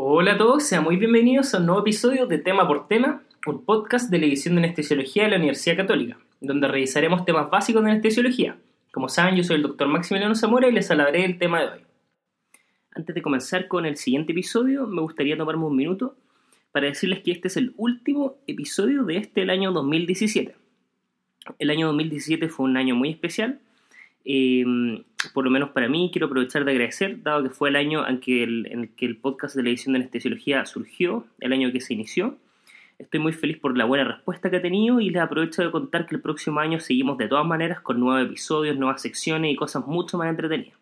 Hola a todos, sean muy bienvenidos a un nuevo episodio de Tema por Tema, un podcast de la edición de Anestesiología de la Universidad Católica, donde revisaremos temas básicos de anestesiología. Como saben, yo soy el doctor Maximiliano Zamora y les hablaré del tema de hoy. Antes de comenzar con el siguiente episodio, me gustaría tomarme un minuto para decirles que este es el último episodio de este año 2017. El año 2017 fue un año muy especial, eh, por lo menos para mí, quiero aprovechar de agradecer, dado que fue el año en, que el, el que el podcast de la edición de anestesiología surgió, el año que se inició. Estoy muy feliz por la buena respuesta que ha tenido y les aprovecho de contar que el próximo año seguimos de todas maneras con nuevos episodios, nuevas secciones y cosas mucho más entretenidas.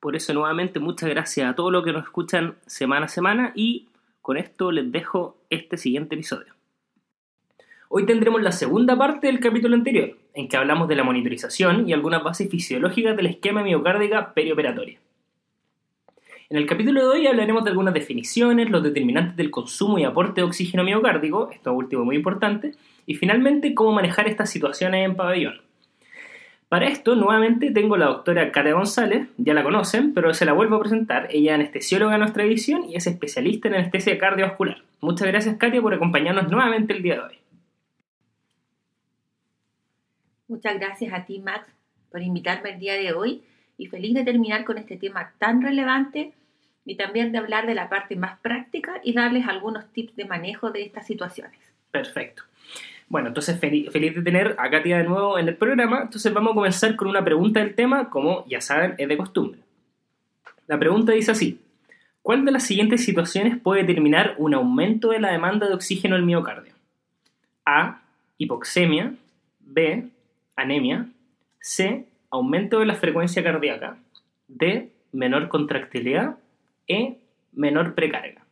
Por eso nuevamente muchas gracias a todos los que nos escuchan semana a semana y con esto les dejo este siguiente episodio. Hoy tendremos la segunda parte del capítulo anterior, en que hablamos de la monitorización y algunas bases fisiológicas del esquema miocárdica perioperatoria. En el capítulo de hoy hablaremos de algunas definiciones, los determinantes del consumo y aporte de oxígeno miocárdico, esto último muy importante, y finalmente cómo manejar estas situaciones en pabellón. Para esto, nuevamente tengo a la doctora Katia González, ya la conocen, pero se la vuelvo a presentar. Ella es anestesióloga de nuestra edición y es especialista en anestesia cardiovascular. Muchas gracias, Katia, por acompañarnos nuevamente el día de hoy. Muchas gracias a ti, Max, por invitarme el día de hoy y feliz de terminar con este tema tan relevante y también de hablar de la parte más práctica y darles algunos tips de manejo de estas situaciones. Perfecto. Bueno, entonces feliz, de tener a Katia de nuevo en el programa. Entonces vamos a comenzar con una pregunta del tema, como ya saben, es de costumbre. La pregunta dice así. ¿Cuál de las siguientes situaciones puede determinar un aumento de la demanda de oxígeno al miocardio? A. Hipoxemia. B anemia, C, aumento de la frecuencia cardíaca, D, menor contractilidad, E, menor precarga.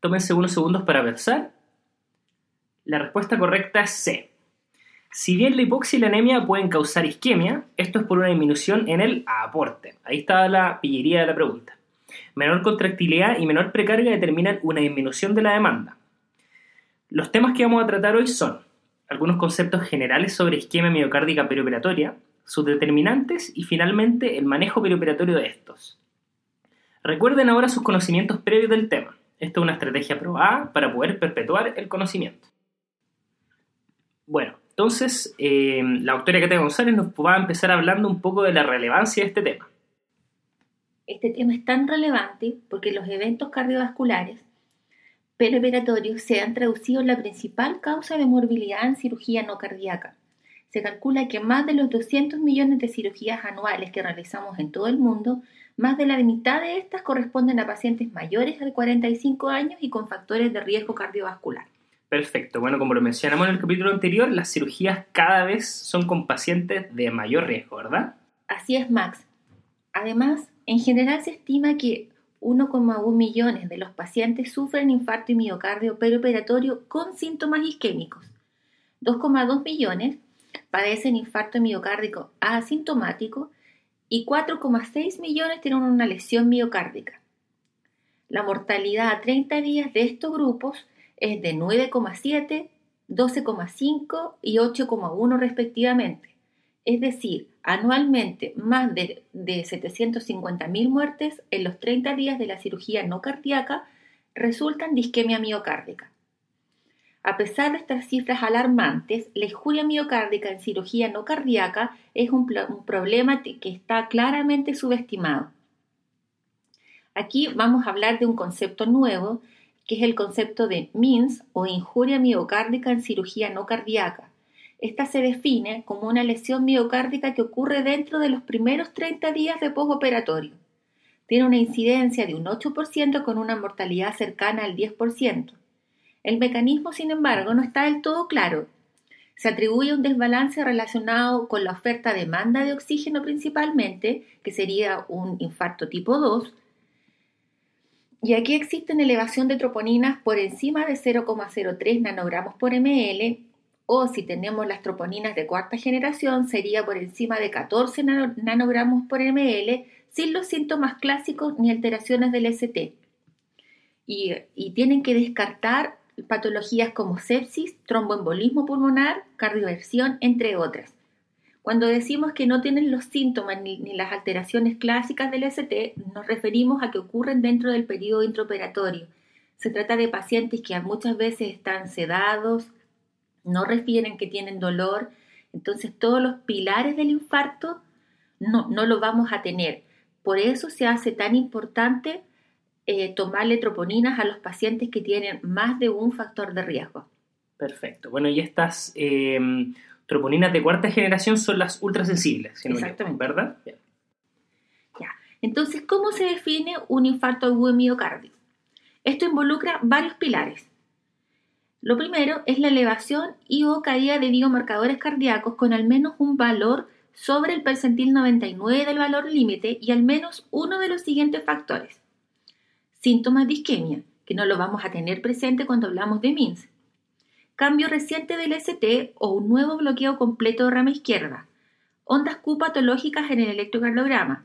Tómense unos segundos para pensar. La respuesta correcta es C. Si bien la hipoxia y la anemia pueden causar isquemia, esto es por una disminución en el aporte. Ahí está la pillería de la pregunta. Menor contractilidad y menor precarga determinan una disminución de la demanda. Los temas que vamos a tratar hoy son algunos conceptos generales sobre isquemia miocárdica perioperatoria, sus determinantes y finalmente el manejo perioperatorio de estos. Recuerden ahora sus conocimientos previos del tema. Esta es una estrategia probada para poder perpetuar el conocimiento. Bueno, entonces eh, la doctora Katia González nos va a empezar hablando un poco de la relevancia de este tema. Este tema es tan relevante porque los eventos cardiovasculares perioperatorio se han traducido en la principal causa de morbilidad en cirugía no cardíaca. Se calcula que más de los 200 millones de cirugías anuales que realizamos en todo el mundo, más de la mitad de estas corresponden a pacientes mayores de 45 años y con factores de riesgo cardiovascular. Perfecto. Bueno, como lo mencionamos en el capítulo anterior, las cirugías cada vez son con pacientes de mayor riesgo, ¿verdad? Así es, Max. Además, en general se estima que 1,1 millones de los pacientes sufren infarto y miocardio perioperatorio con síntomas isquémicos. 2,2 millones padecen infarto miocárdico asintomático y 4,6 millones tienen una lesión miocárdica. La mortalidad a 30 días de estos grupos es de 9,7, 12,5 y 8,1 respectivamente. Es decir, anualmente más de, de 750.000 muertes en los 30 días de la cirugía no cardíaca resultan de isquemia miocárdica. A pesar de estas cifras alarmantes, la injuria miocárdica en cirugía no cardíaca es un, un problema que está claramente subestimado. Aquí vamos a hablar de un concepto nuevo, que es el concepto de MINS o injuria miocárdica en cirugía no cardíaca esta se define como una lesión miocárdica que ocurre dentro de los primeros 30 días de postoperatorio. Tiene una incidencia de un 8% con una mortalidad cercana al 10%. El mecanismo, sin embargo, no está del todo claro. Se atribuye un desbalance relacionado con la oferta-demanda de oxígeno principalmente, que sería un infarto tipo 2, y aquí existe una elevación de troponinas por encima de 0,03 nanogramos por ml o si tenemos las troponinas de cuarta generación sería por encima de 14 nanogramos por ml sin los síntomas clásicos ni alteraciones del ST. Y, tienen que descartar patologías como sepsis, tromboembolismo pulmonar, cardioversión, entre otras. Cuando decimos que no tienen los síntomas ni, ni, las alteraciones clásicas del ST, nos referimos a que ocurren dentro del periodo intraoperatorio. Se trata de pacientes que muchas veces están sedados, no refieren que tienen dolor, entonces todos los pilares del infarto no, no lo vamos a tener. Por eso se hace tan importante eh, tomarle troponinas a los pacientes que tienen más de un factor de riesgo. Perfecto. Bueno, y estas eh, troponinas de cuarta generación son las ultrasensibles, si Exactamente. ¿verdad? Ya. Entonces, ¿cómo se define un infarto agudo de miocardio? Esto involucra varios pilares. Lo primero es la elevación y o caída de biomarcadores cardíacos con al menos un valor sobre el percentil 99 del valor límite y al menos uno de los siguientes factores. Síntomas de isquemia, que no lo vamos a tener presente cuando hablamos de MINS. Cambio reciente del ST o un nuevo bloqueo completo de rama izquierda. Ondas Q patológicas en el electrocardiograma.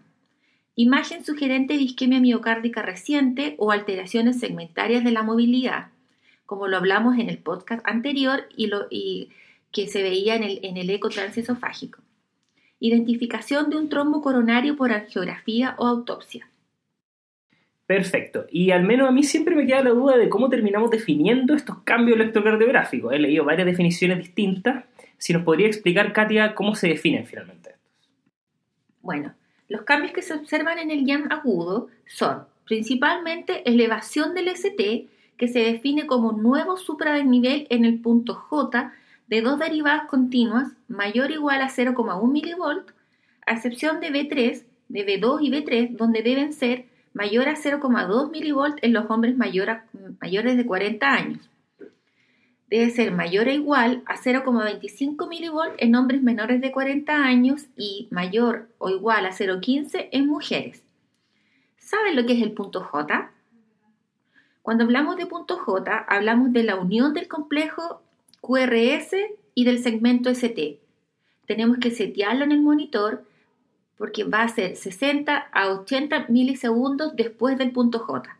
Imagen sugerente de isquemia miocárdica reciente o alteraciones segmentarias de la movilidad, como lo hablamos en el podcast anterior y, lo, y que se veía en el, en el eco transesofágico. Identificación de un trombo coronario por angiografía o autopsia. Perfecto. Y al menos a mí siempre me queda la duda de cómo terminamos definiendo estos cambios electrocardiográficos. He leído varias definiciones distintas. Si nos podría explicar, Katia, cómo se definen finalmente estos. Bueno, los cambios que se observan en el YAM agudo son principalmente elevación del ST, que se define como nuevo supradesnivel en el punto J de dos derivadas continuas mayor o igual a 0,1 mV, a excepción de B3, de B2 y B3, donde deben ser mayor a 0,2 mV en los hombres mayores de 40 años. Debe ser mayor o igual a 0,25 mV en hombres menores de 40 años y mayor o igual a 0,15 en mujeres. ¿Saben lo que es el punto J? Cuando hablamos de punto J, hablamos de la unión del complejo QRS y del segmento ST. Tenemos que setearlo en el monitor porque va a ser 60 a 80 milisegundos después del punto J.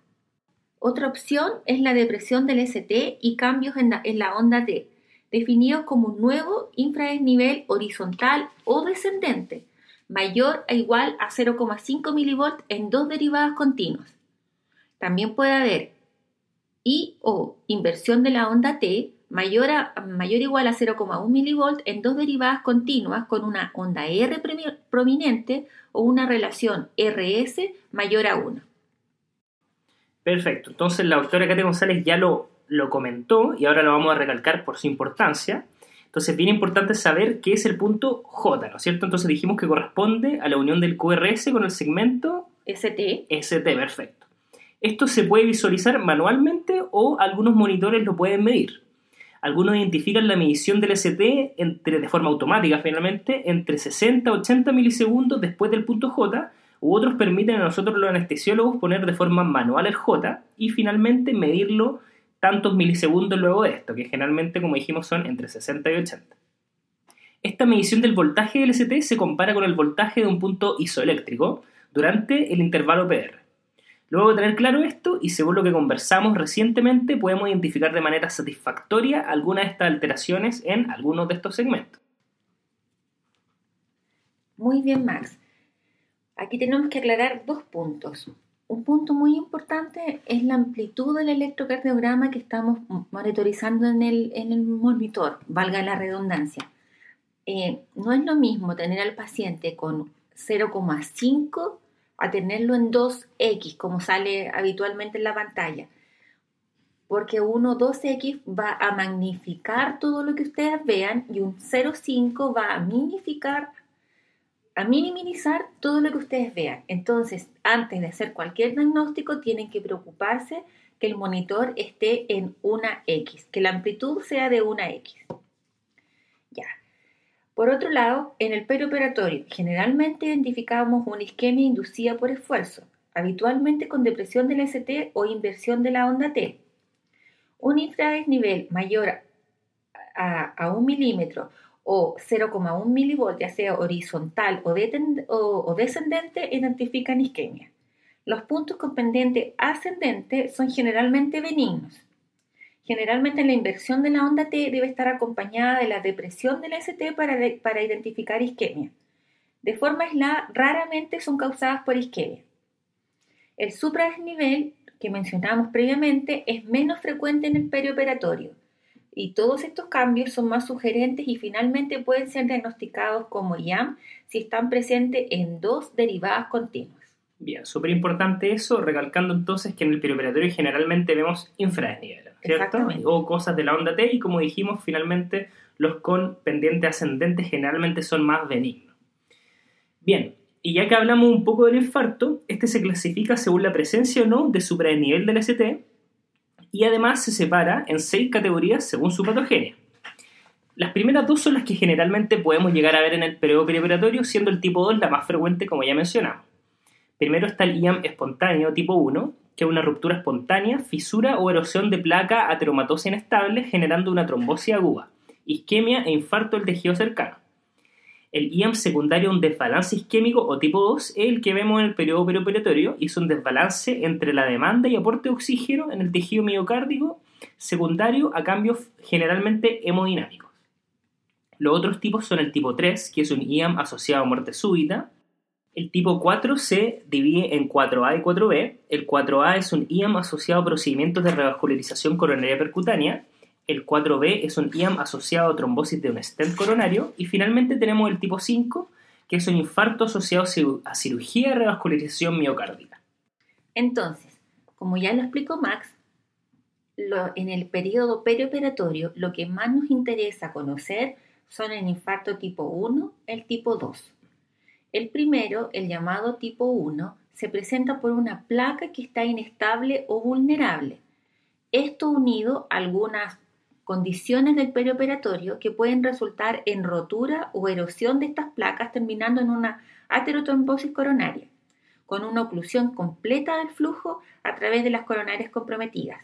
Otra opción es la depresión del ST y cambios en la, onda T, definidos como un nuevo infradesnivel horizontal o descendente, mayor o igual a 0,5 mV en dos derivadas continuas. También puede haber y o inversión de la onda T mayor, a, mayor o igual a 0,1 mV en dos derivadas continuas con una onda R prominente o una relación RS mayor a 1. Perfecto, entonces la doctora Katia González ya lo, lo comentó y ahora lo vamos a recalcar por su importancia. Entonces, bien importante saber qué es el punto J, ¿no es cierto? Entonces dijimos que corresponde a la unión del QRS con el segmento ST. ST, perfecto. Esto se puede visualizar manualmente o algunos monitores lo pueden medir. Algunos identifican la medición del ST entre, de forma automática finalmente entre 60 a 80 milisegundos después del punto J, u otros permiten a nosotros los anestesiólogos poner de forma manual el J y finalmente medirlo tantos milisegundos luego de esto, que generalmente, como dijimos, son entre 60 y 80. Esta medición del voltaje del ST se compara con el voltaje de un punto isoeléctrico durante el intervalo PR. Luego de tener claro esto, y según lo que conversamos recientemente, podemos identificar de manera satisfactoria algunas de estas alteraciones en algunos de estos segmentos. Muy bien, Max. Aquí tenemos que aclarar dos puntos. Un punto muy importante es la amplitud del electrocardiograma que estamos monitorizando en el, en el monitor, valga la redundancia. Eh, no es lo mismo tener al paciente con 0,5 a tenerlo en 2x, como sale habitualmente en la pantalla. Porque 1 2x va a magnificar todo lo que ustedes vean y un 0,5 va a minificar, a minimizar todo lo que ustedes vean. Entonces, antes de hacer cualquier diagnóstico, tienen que preocuparse que el monitor esté en una X, que la amplitud sea de una X. Por otro lado, en el perioperatorio, generalmente identificamos una isquemia inducida por esfuerzo, habitualmente con depresión del ST o inversión de la onda T. Un infradesnivel mayor a, a un milímetro o 0,1 milivolt, ya sea horizontal o descendente, identifican isquemia. Los puntos con pendiente ascendente son generalmente benignos. Generalmente la inversión de la onda T debe estar acompañada de la depresión del ST para, para identificar isquemia. De forma aislada, raramente son causadas por isquemia. El supradesnivel, que mencionamos previamente, es menos frecuente en el perioperatorio y todos estos cambios son más sugerentes y finalmente pueden ser diagnosticados como IAM si están presentes en dos derivadas continuas. Bien, súper importante eso, recalcando entonces que en el perioperatorio generalmente vemos infradesnivel. ¿cierto? O cosas de la onda T y como dijimos, finalmente los con pendiente ascendente generalmente son más benignos. Bien, y ya que hablamos un poco del infarto, este se clasifica según la presencia o no de supradesnivel del ST y además se separa en seis categorías según su patogenia. Las primeras dos son las que generalmente podemos llegar a ver en el periodo perioperatorio, siendo el tipo 2 la más frecuente como ya mencionamos. Primero está el IAM espontáneo tipo 1, que es una ruptura espontánea, fisura o erosión de placa ateromatosa inestable generando una trombosis aguda, isquemia e infarto del tejido cercano. El IAM secundario, un desbalance isquémico o tipo 2, es el que vemos en el periodo perioperatorio y es un desbalance entre la demanda y aporte de oxígeno en el tejido miocárdico secundario a cambios generalmente hemodinámicos. Los otros tipos son el tipo 3, que es un IAM asociado a muerte súbita, el tipo 4 se divide en 4A y 4B. El 4A es un IAM asociado a procedimientos de revascularización coronaria percutánea. El 4B es un IAM asociado a trombosis de un stent coronario. Y finalmente tenemos el tipo 5, que es un infarto asociado a cirugía de revascularización miocárdica. Entonces, como ya lo explicó Max, en el periodo perioperatorio lo que más nos interesa conocer son el infarto tipo 1, el tipo 2. El primero, el llamado tipo 1, se presenta por una placa que está inestable o vulnerable. Esto unido a algunas condiciones del perioperatorio que pueden resultar en rotura o erosión de estas placas terminando en una aterotrombosis coronaria, con una oclusión completa del flujo a través de las coronarias comprometidas.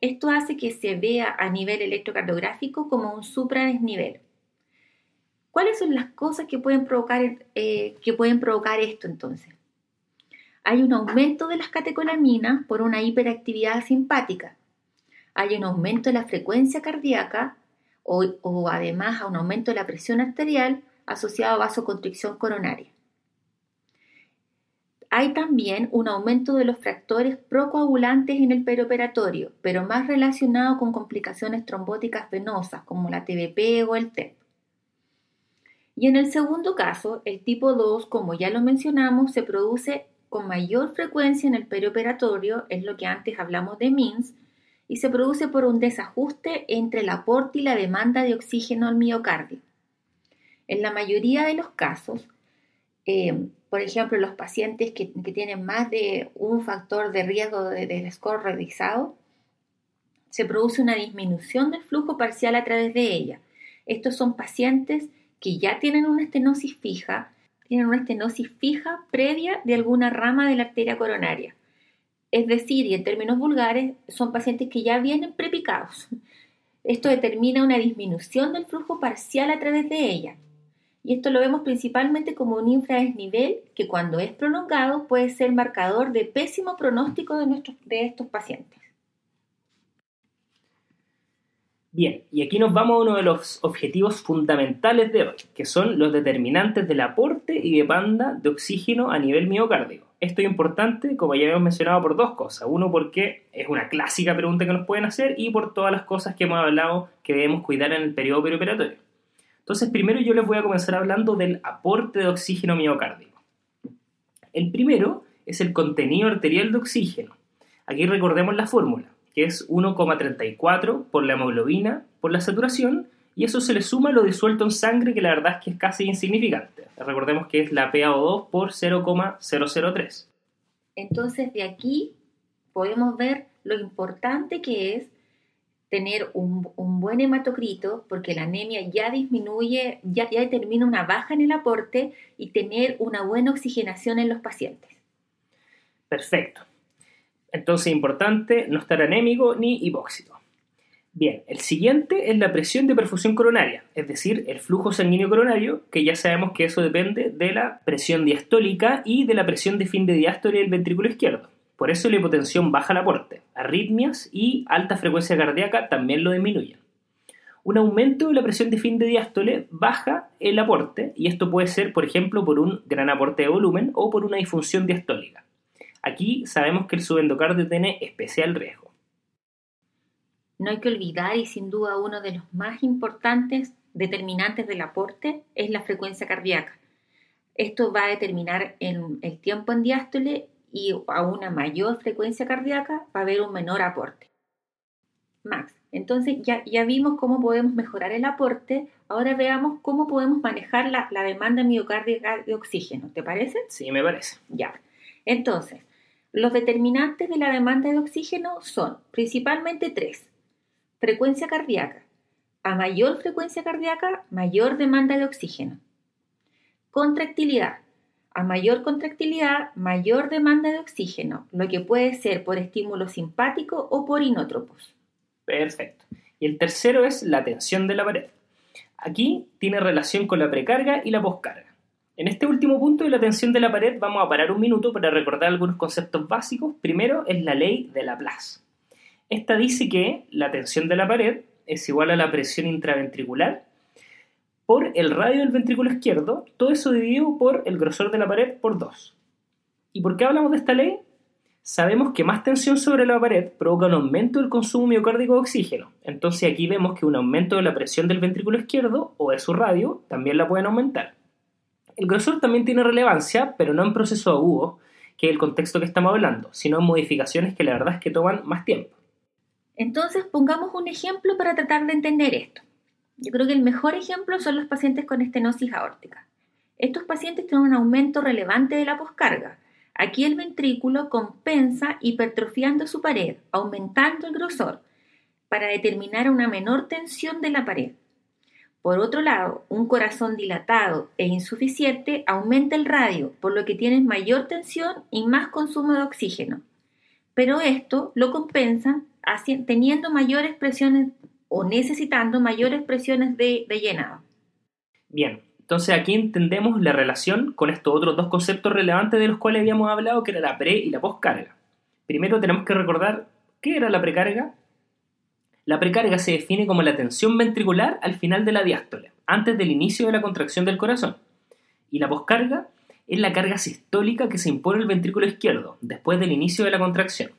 Esto hace que se vea a nivel electrocardiográfico como un supradesnivel. ¿Cuáles son las cosas que pueden provocar, eh, que pueden provocar esto entonces? Hay un aumento de las catecolaminas por una hiperactividad simpática. Hay un aumento de la frecuencia cardíaca o, además a un aumento de la presión arterial asociado a vasoconstricción coronaria. Hay también un aumento de los fractores procoagulantes en el perioperatorio, pero más relacionado con complicaciones trombóticas venosas como la TBP o el TEP. Y en el segundo caso, el tipo 2, como ya lo mencionamos, se produce con mayor frecuencia en el perioperatorio, es lo que antes hablamos de MINS, y se produce por un desajuste entre el aporte y la demanda de oxígeno al miocardio. En la mayoría de los casos, eh, por ejemplo, los pacientes que, tienen más de un factor de riesgo del score revisado, se produce una disminución del flujo parcial a través de ella. Estos son pacientes que ya tienen una estenosis fija, tienen una estenosis fija previa de alguna rama de la arteria coronaria. Es decir, y en términos vulgares, son pacientes que ya vienen prepicados. Esto determina una disminución del flujo parcial a través de ella. Y esto lo vemos principalmente como un infradesnivel que cuando es prolongado puede ser marcador de pésimo pronóstico de, nuestros, de estos pacientes. Bien, y aquí nos vamos a uno de los objetivos fundamentales de hoy, que son los determinantes del aporte y demanda de oxígeno a nivel miocárdico. Esto es importante, como ya hemos mencionado, por dos cosas. Uno, porque es una clásica pregunta que nos pueden hacer y por todas las cosas que hemos hablado que debemos cuidar en el periodo perioperatorio. Entonces, primero yo les voy a comenzar hablando del aporte de oxígeno miocárdico. El primero es el contenido arterial de oxígeno. Aquí recordemos la fórmula que es 1,34 por la hemoglobina por la saturación, y eso se le suma lo disuelto en sangre, que la verdad es que es casi insignificante. Recordemos que es la PaO2 por 0,003. Entonces, de aquí podemos ver lo importante que es tener un, buen hematocrito, porque la anemia ya disminuye, ya, ya determina una baja en el aporte y tener una buena oxigenación en los pacientes. Perfecto. Entonces, importante no estar anémico ni hipóxido. Bien, el siguiente es la presión de perfusión coronaria, es decir, el flujo sanguíneo coronario, que ya sabemos que eso depende de la presión diastólica y de la presión de fin de diástole del ventrículo izquierdo. Por eso la hipotensión baja el aporte. Arritmias y alta frecuencia cardíaca también lo disminuyen. Un aumento de la presión de fin de diástole baja el aporte y esto puede ser, por ejemplo, por un gran aporte de volumen o por una disfunción diastólica. Aquí sabemos que el subendocardio tiene especial riesgo. No hay que olvidar y sin duda uno de los más importantes determinantes del aporte es la frecuencia cardíaca. Esto va a determinar el, el tiempo en diástole y a una mayor frecuencia cardíaca va a haber un menor aporte. Max, entonces ya, ya vimos cómo podemos mejorar el aporte, ahora veamos cómo podemos manejar la, la demanda miocárdica de oxígeno, ¿te parece? Sí, me parece. Ya. Entonces, los determinantes de la demanda de oxígeno son principalmente tres. Frecuencia cardíaca. A mayor frecuencia cardíaca, mayor demanda de oxígeno. Contractilidad. A mayor contractilidad, mayor demanda de oxígeno, lo que puede ser por estímulo simpático o por inótropos. Perfecto. Y el tercero es la tensión de la pared. Aquí tiene relación con la precarga y la poscarga. En este último punto de la tensión de la pared vamos a parar un minuto para recordar algunos conceptos básicos. Primero es la ley de Laplace. Esta dice que la tensión de la pared es igual a la presión intraventricular por el radio del ventrículo izquierdo, todo eso dividido por el grosor de la pared por 2. ¿Y por qué hablamos de esta ley? Sabemos que más tensión sobre la pared provoca un aumento del consumo miocárdico de oxígeno. Entonces aquí vemos que un aumento de la presión del ventrículo izquierdo o de su radio también la pueden aumentar. El grosor también tiene relevancia, pero no en proceso agudo, que es el contexto que estamos hablando, sino en modificaciones que la verdad es que toman más tiempo. Entonces pongamos un ejemplo para tratar de entender esto. Yo creo que el mejor ejemplo son los pacientes con estenosis aórtica. Estos pacientes tienen un aumento relevante de la poscarga. Aquí el ventrículo compensa hipertrofiando su pared, aumentando el grosor, para determinar una menor tensión de la pared. Por otro lado, un corazón dilatado e insuficiente aumenta el radio, por lo que tienes mayor tensión y más consumo de oxígeno. Pero esto lo compensa teniendo mayores presiones o necesitando mayores presiones de, de llenado. Bien, entonces aquí entendemos la relación con estos otros dos conceptos relevantes de los cuales habíamos hablado, que era la pre y la postcarga. Primero tenemos que recordar qué era la precarga. La precarga se define como la tensión ventricular al final de la diástole, antes del inicio de la contracción del corazón. Y la poscarga es la carga sistólica que se impone al ventrículo izquierdo, después del inicio de la contracción.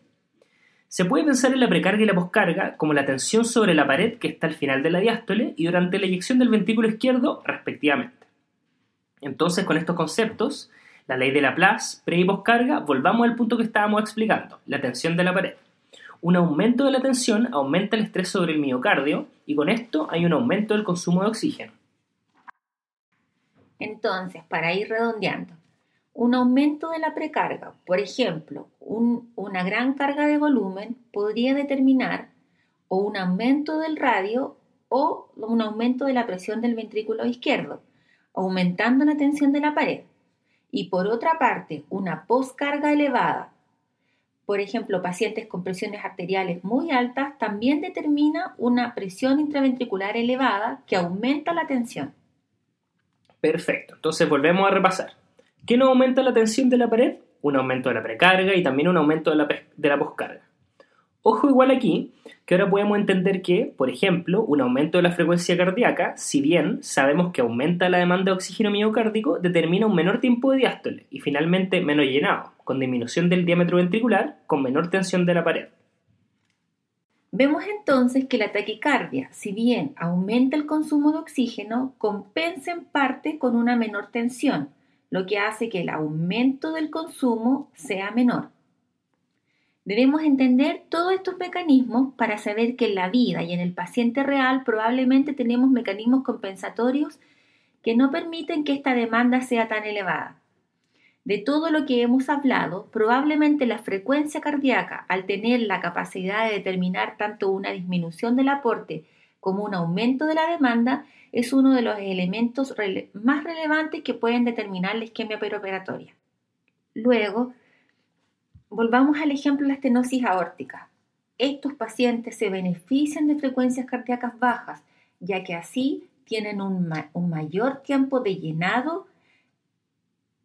Se puede pensar en la precarga y la poscarga como la tensión sobre la pared que está al final de la diástole y durante la eyección del ventrículo izquierdo, respectivamente. Entonces, con estos conceptos, la ley de Laplace, pre y poscarga, volvamos al punto que estábamos explicando, la tensión de la pared. Un aumento de la tensión aumenta el estrés sobre el miocardio y con esto hay un aumento del consumo de oxígeno. Entonces, para ir redondeando, un aumento de la precarga, por ejemplo, una gran carga de volumen, podría determinar o un aumento del radio o un aumento de la presión del ventrículo izquierdo, aumentando la tensión de la pared. Y por otra parte, una poscarga elevada, por ejemplo, pacientes con presiones arteriales muy altas, también determina una presión intraventricular elevada que aumenta la tensión. Perfecto, entonces volvemos a repasar. ¿Qué no aumenta la tensión de la pared? Un aumento de la precarga y también un aumento de la, de la poscarga. Ojo igual aquí, que ahora podemos entender que, por ejemplo, un aumento de la frecuencia cardíaca, si bien sabemos que aumenta la demanda de oxígeno miocárdico, determina un menor tiempo de diástole y finalmente menos llenado, con disminución del diámetro ventricular, con menor tensión de la pared. Vemos entonces que la taquicardia, si bien aumenta el consumo de oxígeno, compensa en parte con una menor tensión, lo que hace que el aumento del consumo sea menor. Debemos entender todos estos mecanismos para saber que en la vida y en el paciente real probablemente tenemos mecanismos compensatorios que no permiten que esta demanda sea tan elevada. De todo lo que hemos hablado, probablemente la frecuencia cardíaca, al tener la capacidad de determinar tanto una disminución del aporte como un aumento de la demanda, es uno de los elementos más relevantes que pueden determinar la isquemia peroperatoria. Luego, volvamos al ejemplo de la estenosis aórtica. Estos pacientes se benefician de frecuencias cardíacas bajas, ya que así tienen un, un mayor tiempo de llenado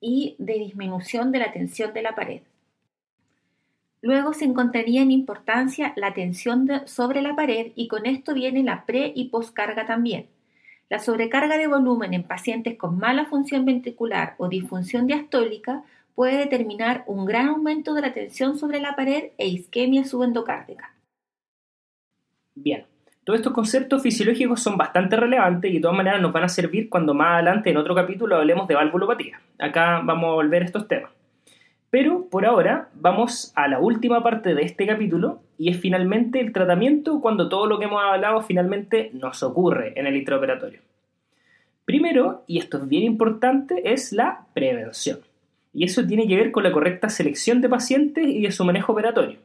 y de disminución de la tensión de la pared. Luego se encontraría en importancia la tensión sobre la pared y con esto viene la pre y postcarga también. La sobrecarga de volumen en pacientes con mala función ventricular o disfunción diastólica puede determinar un gran aumento de la tensión sobre la pared e isquemia subendocárdica. Bien, todos estos conceptos fisiológicos son bastante relevantes y de todas maneras nos van a servir cuando más adelante en otro capítulo hablemos de valvulopatía. Acá vamos a volver a estos temas. Pero por ahora vamos a la última parte de este capítulo y es finalmente el tratamiento cuando todo lo que hemos hablado finalmente nos ocurre en el intraoperatorio. Primero, y esto es bien importante, es la prevención. Y eso tiene que ver con la correcta selección de pacientes y de su manejo operatorio.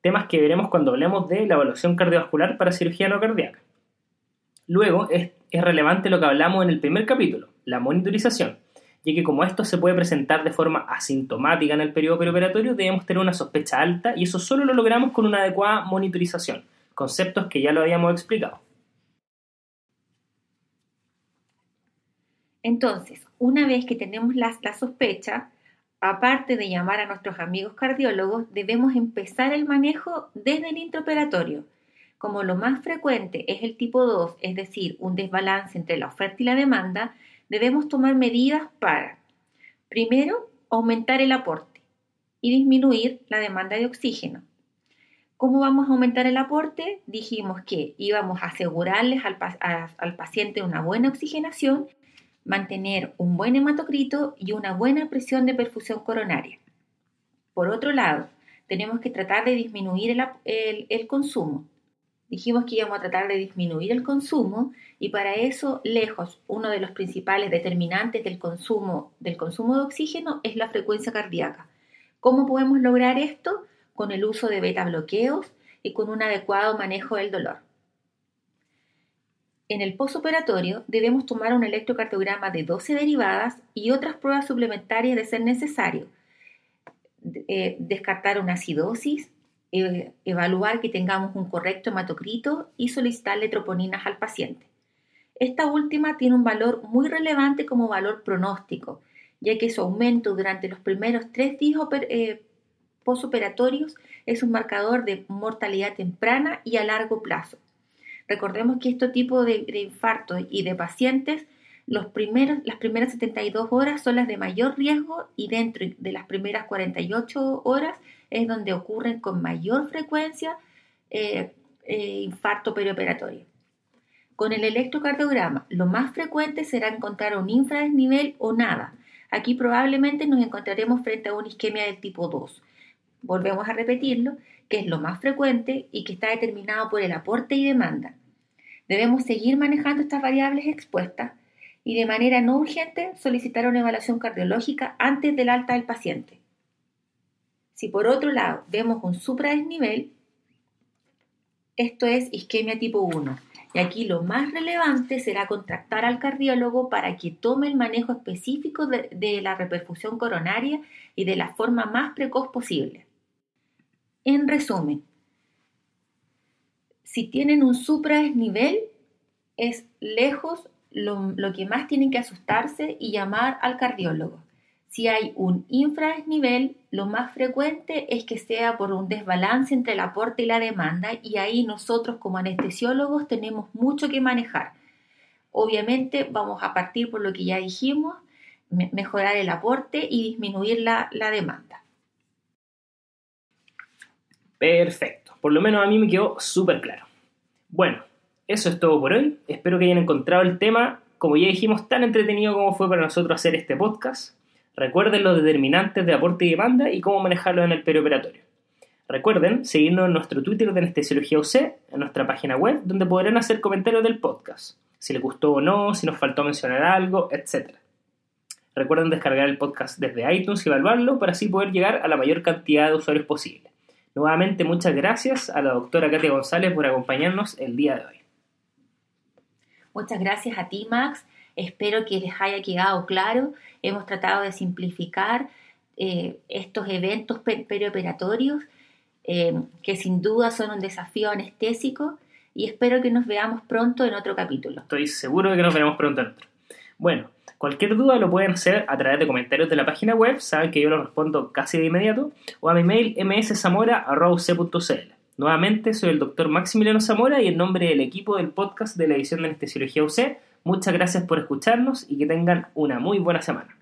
Temas que veremos cuando hablemos de la evaluación cardiovascular para cirugía no cardíaca. Luego es, relevante lo que hablamos en el primer capítulo, la monitorización ya que como esto se puede presentar de forma asintomática en el periodo preoperatorio, debemos tener una sospecha alta y eso solo lo logramos con una adecuada monitorización, conceptos que ya lo habíamos explicado. Entonces, una vez que tenemos la sospecha, aparte de llamar a nuestros amigos cardiólogos, debemos empezar el manejo desde el intraoperatorio. Como lo más frecuente es el tipo 2, es decir, un desbalance entre la oferta y la demanda, debemos tomar medidas para, primero, aumentar el aporte y disminuir la demanda de oxígeno. ¿Cómo vamos a aumentar el aporte? Dijimos que íbamos a asegurarles al, paciente una buena oxigenación, mantener un buen hematocrito y una buena presión de perfusión coronaria. Por otro lado, tenemos que tratar de disminuir el consumo dijimos que íbamos a tratar de disminuir el consumo y para eso, lejos, uno de los principales determinantes del consumo, del consumo de oxígeno es la frecuencia cardíaca. ¿Cómo podemos lograr esto? Con el uso de beta bloqueos y con un adecuado manejo del dolor. En el postoperatorio debemos tomar un electrocardiograma de 12 derivadas y otras pruebas suplementarias de ser necesario. Eh, descartar una acidosis, eh, evaluar que tengamos un correcto hematocrito y solicitarle troponinas al paciente. Esta última tiene un valor muy relevante como valor pronóstico, ya que su aumento durante los primeros tres días eh, posoperatorios es un marcador de mortalidad temprana y a largo plazo. Recordemos que este tipo de, de infartos y de pacientes, los primeros, las primeras 72 horas son las de mayor riesgo y dentro de las primeras 48 horas es donde ocurren con mayor frecuencia eh, eh, infarto perioperatorio. Con el electrocardiograma, lo más frecuente será encontrar un infradesnivel o nada. Aquí probablemente nos encontraremos frente a una isquemia del tipo 2. Volvemos a repetirlo, que es lo más frecuente y que está determinado por el aporte y demanda. Debemos seguir manejando estas variables expuestas y de manera no urgente solicitar una evaluación cardiológica antes del alta del paciente. Si por otro lado vemos un supradesnivel, esto es isquemia tipo 1. Y aquí lo más relevante será contactar al cardiólogo para que tome el manejo específico de, de la reperfusión coronaria y de la forma más precoz posible. En resumen, si tienen un supradesnivel, es lejos lo, lo, que más tienen que asustarse y llamar al cardiólogo. Si hay un infradesnivel, lo más frecuente es que sea por un desbalance entre el aporte y la demanda y ahí nosotros como anestesiólogos tenemos mucho que manejar. Obviamente vamos a partir por lo que ya dijimos, mejorar el aporte y disminuir la, la demanda. Perfecto, por lo menos a mí me quedó súper claro. Bueno, eso es todo por hoy. Espero que hayan encontrado el tema, como ya dijimos, tan entretenido como fue para nosotros hacer este podcast. Recuerden los determinantes de aporte y demanda y cómo manejarlo en el perioperatorio. Recuerden seguirnos en nuestro Twitter de Anestesiología UC, en nuestra página web, donde podrán hacer comentarios del podcast, si les gustó o no, si nos faltó mencionar algo, etc. Recuerden descargar el podcast desde iTunes y evaluarlo para así poder llegar a la mayor cantidad de usuarios posible. Nuevamente, muchas gracias a la doctora Katia González por acompañarnos el día de hoy. Muchas gracias a ti, Max. Espero que les haya quedado claro. Hemos tratado de simplificar eh, estos eventos perioperatorios, eh, que sin duda son un desafío anestésico, y espero que nos veamos pronto en otro capítulo. Estoy seguro de que nos veremos pronto en otro. Bueno, Cualquier duda lo pueden hacer a través de comentarios de la página web, saben que yo lo respondo casi de inmediato, o a mi mail mszamora.c.cl. Nuevamente, soy el doctor Maximiliano Zamora y en nombre del equipo del podcast de la edición de Anestesiología UC, muchas gracias por escucharnos y que tengan una muy buena semana.